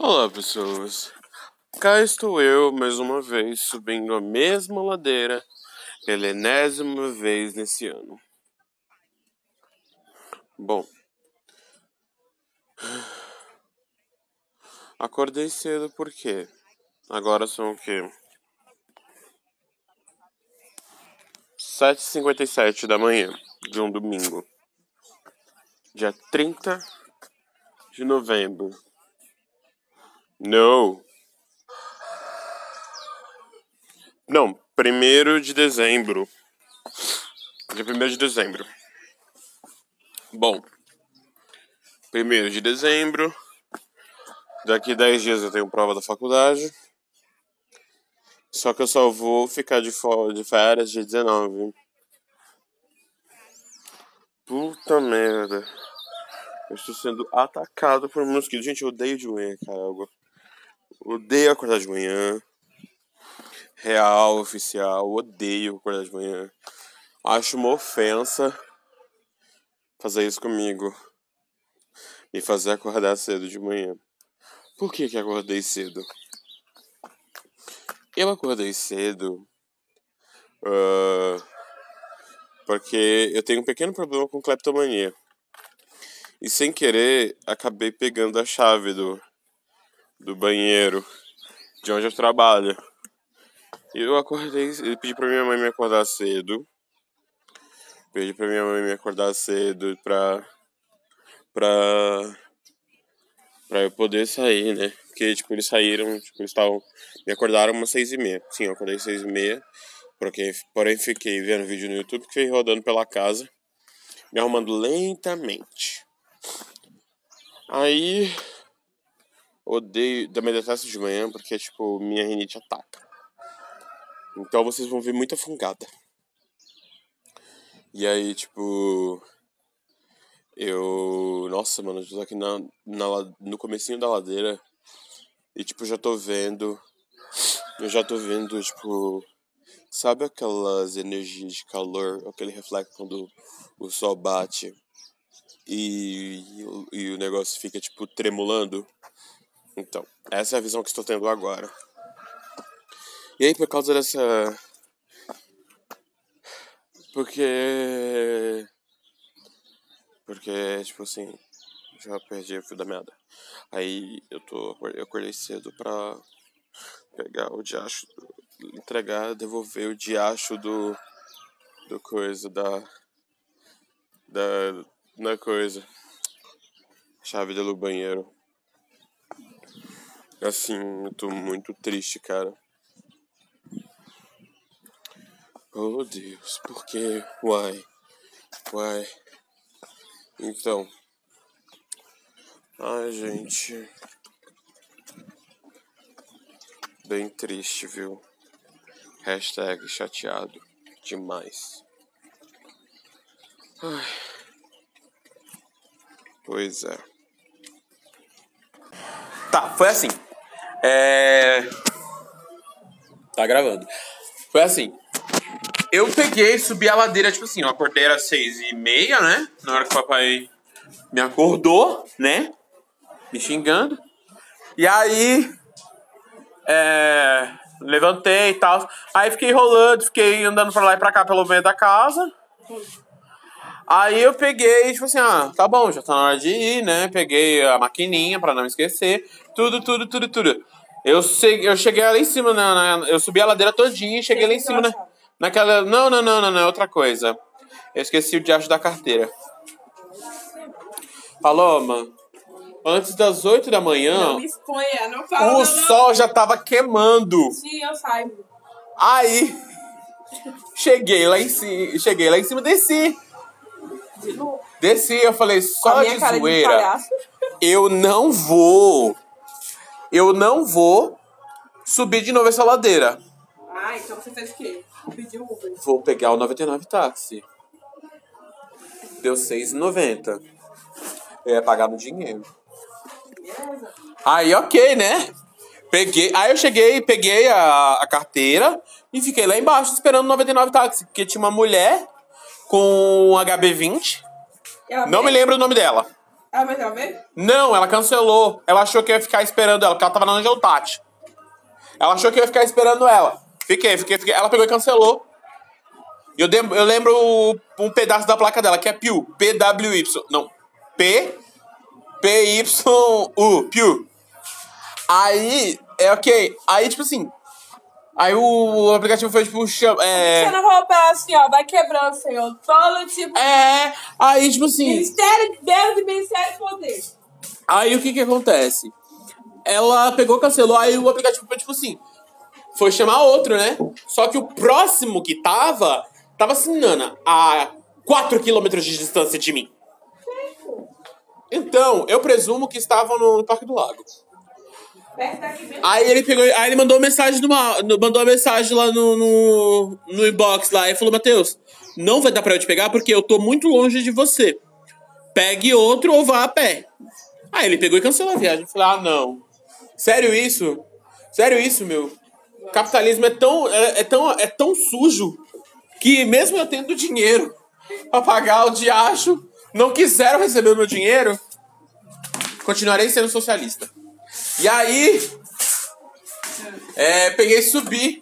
Olá, pessoas. Cá estou eu mais uma vez subindo a mesma ladeira pela enésima vez nesse ano. Bom, acordei cedo porque agora são o quê? 7h57 da manhã de um domingo, dia 30 de novembro. Não. Não, primeiro de dezembro. Dia primeiro de dezembro. Bom, primeiro de dezembro. Daqui 10 dias eu tenho prova da faculdade. Só que eu só vou ficar de, de férias dia 19. Puta merda. Eu estou sendo atacado por mosquitos. Gente, eu odeio de manhã, cara. Odeio acordar de manhã. Real, oficial. Odeio acordar de manhã. Acho uma ofensa fazer isso comigo. Me fazer acordar cedo de manhã. Por que que acordei cedo? Eu acordei cedo uh, porque eu tenho um pequeno problema com cleptomania. E sem querer, acabei pegando a chave do, do banheiro de onde eu trabalho. Eu acordei, eu pedi pra minha mãe me acordar cedo. Pedi pra minha mãe me acordar cedo pra. pra. pra eu poder sair, né? Porque, tipo, eles saíram, tipo, eles estavam. me acordaram umas seis e meia. Sim, eu acordei seis e meia. Porque, porém, fiquei vendo vídeo no YouTube que fiquei rodando pela casa, me arrumando lentamente. Aí odeio da detesto de manhã porque tipo minha rinite ataca. Então vocês vão ver muita fungada. E aí, tipo, eu, nossa, mano, eu tô aqui na, na no comecinho da ladeira e tipo já tô vendo eu já tô vendo, tipo, sabe aquelas energias de calor, aquele reflexo quando o sol bate e, e o negócio fica tipo tremulando. Então, essa é a visão que estou tendo agora. E aí, por causa dessa. Porque. Porque, tipo assim. Já perdi o fio da meada. Aí eu tô. Eu acordei cedo pra pegar o diacho. Entregar, devolver o diacho do. Do coisa da. Da na coisa. Chave do banheiro. Assim, eu tô muito triste, cara. Oh Deus, por quê? Why? Why? Então. Ai, gente. Bem triste, viu? Hashtag chateado demais. Ai. Pois é. Tá, foi assim. É. Tá gravando. Foi assim. Eu peguei, subi a ladeira, tipo assim, eu acordei às seis e meia, né? Na hora que o papai me acordou, né? Me xingando. E aí. É. Levantei e tal. Aí fiquei rolando, fiquei andando pra lá e pra cá pelo meio da casa. Aí eu peguei, tipo assim, ah, tá bom, já tá na hora de ir, né? Peguei a maquininha pra não esquecer. Tudo, tudo, tudo, tudo. Eu, cheguei, eu cheguei lá em cima, na, na eu subi a ladeira todinha e cheguei lá em cima na, naquela. Não, não, não, não, não, é outra coisa. Eu esqueci o diacho da carteira. Paloma, antes das 8 da manhã. Não me exponha, não fala. O não, sol já tava queimando. Sim, eu saiba. Aí. Cheguei lá em cima. Cheguei lá em cima, desci. De novo. Desci, eu falei, só de de zoeira. palhaço. eu não vou. Eu não vou subir de novo essa ladeira. Ah, então você fez o quê? Pediu Uber. Vou pegar o 99 táxi. Deu 6,90. Eu ia pagar no dinheiro. Beleza? Aí, ok, né? Peguei, aí eu cheguei, peguei a, a carteira e fiquei lá embaixo esperando o 99 táxi, porque tinha uma mulher com um HB20. Ela Não me lembro o nome dela. Ela veio? Não, ela cancelou. Ela achou que eu ia ficar esperando ela, porque ela tava na Angel Tati. Ela achou que eu ia ficar esperando ela. Fiquei, fiquei, fiquei. Ela pegou e cancelou. E eu, eu lembro um pedaço da placa dela, que é Piu. PWY. Não. P. PYU. Piu. Aí, é ok. Aí, tipo assim. Aí o aplicativo foi, tipo, chama, é. Você não pra ela assim, ó, vai quebrando, senhor. Todo tipo. É. Aí, tipo assim. Ministério de Deus e Ministério de Poder. Aí o que que acontece? Ela pegou, cancelou, aí o aplicativo foi tipo assim. Foi chamar outro, né? Só que o próximo que tava, tava assim, Nana, a 4 quilômetros de distância de mim. Então, eu presumo que estavam no Parque do Lago. Aí ele pegou, aí ele mandou mensagem numa, mandou uma mensagem lá no, no, no inbox lá e falou, Matheus, não vai dar pra eu te pegar porque eu tô muito longe de você. Pegue outro ou vá a pé. Aí ele pegou e cancelou a viagem. Eu falei, ah, não. Sério isso? Sério isso, meu? Capitalismo é tão, é, é tão, é tão sujo que mesmo eu tendo dinheiro pra pagar o diacho, não quiseram receber o meu dinheiro, continuarei sendo socialista. E aí, é, peguei e subi.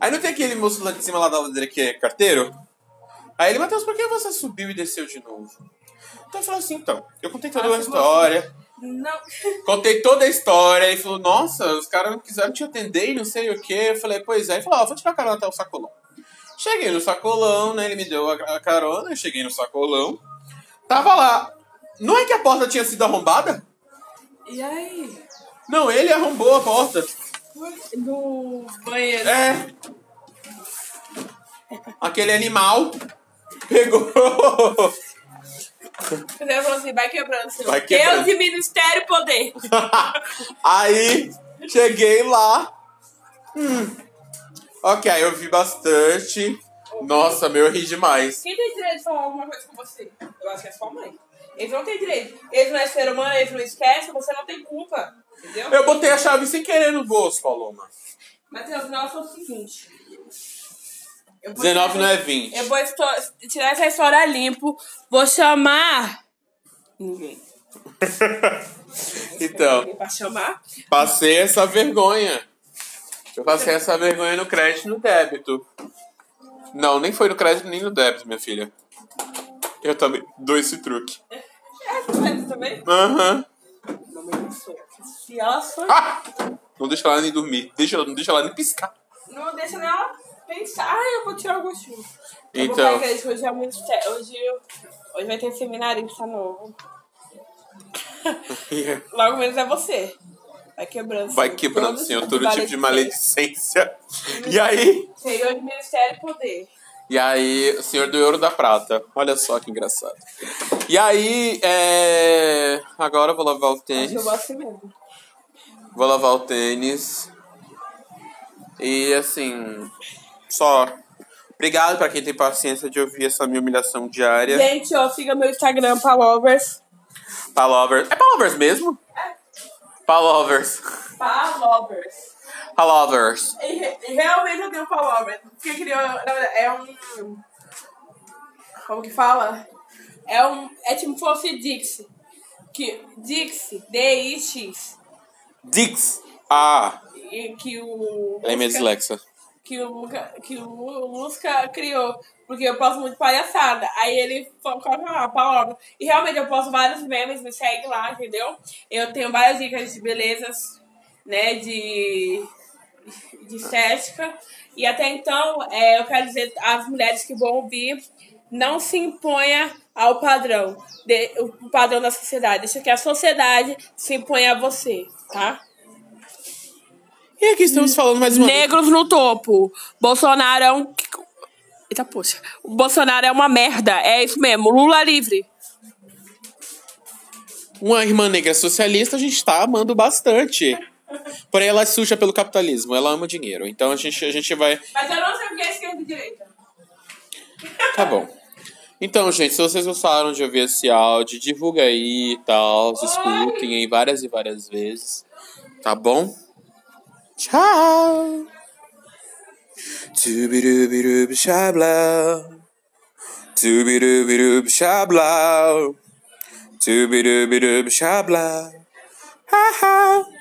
Aí não tem aquele moço lá de cima lá da ladeira que é carteiro? Aí ele, Matheus, por que você subiu e desceu de novo? Então eu falei assim, então, eu contei toda a Nossa, história. Não. Contei toda a história. Ele falou, nossa, os caras não quiseram te atender e não sei o quê. Eu falei, pois é. Ele falou, ó, vou tirar carona até o sacolão. Cheguei no sacolão, né? Ele me deu a a carona, eu cheguei no sacolão. Tava lá. Não é que a porta tinha sido arrombada? E aí? Não, ele arrombou a porta. Do banheiro. É. Aquele animal pegou. Você falou assim, vai quebrando. Vai quebrando. Deus e Ministério Poder. Aí cheguei lá. Hum. Ok, eu vi bastante. Nossa, meu, eu ri demais. Quem tem direito de falar alguma coisa com você? Eu acho que é sua mãe. Eles não têm direito. Eles não é ser humano, eles não esquecem, você não tem culpa. Entendeu? Eu botei a chave sem querer no bolso, Paloma. Matheus, nós é o seguinte. Eu vou 19 tirar- não é 20. Eu vou tirar essa história limpo. Vou chamar. Ninguém. Então, Ninguém pra chamar. passei essa vergonha. Eu passei essa vergonha no crédito e no débito. Não, nem foi no crédito nem no débito, minha filha. Eu também dou esse truque. É, tu também? Aham. Se ela só. Ah! Não deixa ela nem dormir. Deixa, não deixa ela nem piscar. Não deixa ela pensar. Ah, eu vou tirar o gostinho. Eu vou Então. pra igreja, hoje é o ministério. Hoje, eu- hoje vai ter seminarista novo. Logo menos é você. Vai quebrando. Vai quebrando, senhor, tipo todo tipo de maledicência. E aí? Senhor de Ministério e Poder. E aí, o senhor do ouro da prata. Olha só que engraçado. E aí, é... agora eu vou lavar o tênis. vou assim mesmo. Vou lavar o tênis. E assim, só. Obrigado pra quem tem paciência de ouvir essa minha humilhação diária. Gente, ó, siga meu Instagram, Palovers. Palovers. É Palovers mesmo? Palovers. Palovers. Palovers. E, re- e realmente eu tenho Palovers. Porque criou. É um. Como que fala? É um. É tipo fosse Dixie. Que, Dixie, D-I-X. Dix. Ah, E que o. ela é Lusca- dislexa. Que o, que o Lusca criou, porque eu posto muito palhaçada. Aí ele coloca lá, palavra. E realmente eu posto vários memes, me segue lá, entendeu? Eu tenho várias dicas de belezas, né, de, de estética. E até então, é, eu quero dizer às mulheres que vão ouvir, não se imponha ao padrão, de, o padrão da sociedade. Deixa que a sociedade se imponha a você, tá? E aqui estamos falando mais uma vez. Negros no topo. Bolsonaro é um. Eita, poxa. O Bolsonaro é uma merda. É isso mesmo. Lula livre. Uma irmã negra socialista a gente tá amando bastante. Porém, ela é suja pelo capitalismo, ela ama dinheiro. Então a gente, a gente vai. Mas eu não sei o que é esquerda e direita. Tá bom. Então, gente, se vocês gostaram de ouvir esse áudio, divulga aí e tal. Escutem aí várias e várias vezes. Tá bom? Child. Tooby dooby doob shabla. Tooby dooby doob shabla. Tooby dooby sha shabla. Ha ha.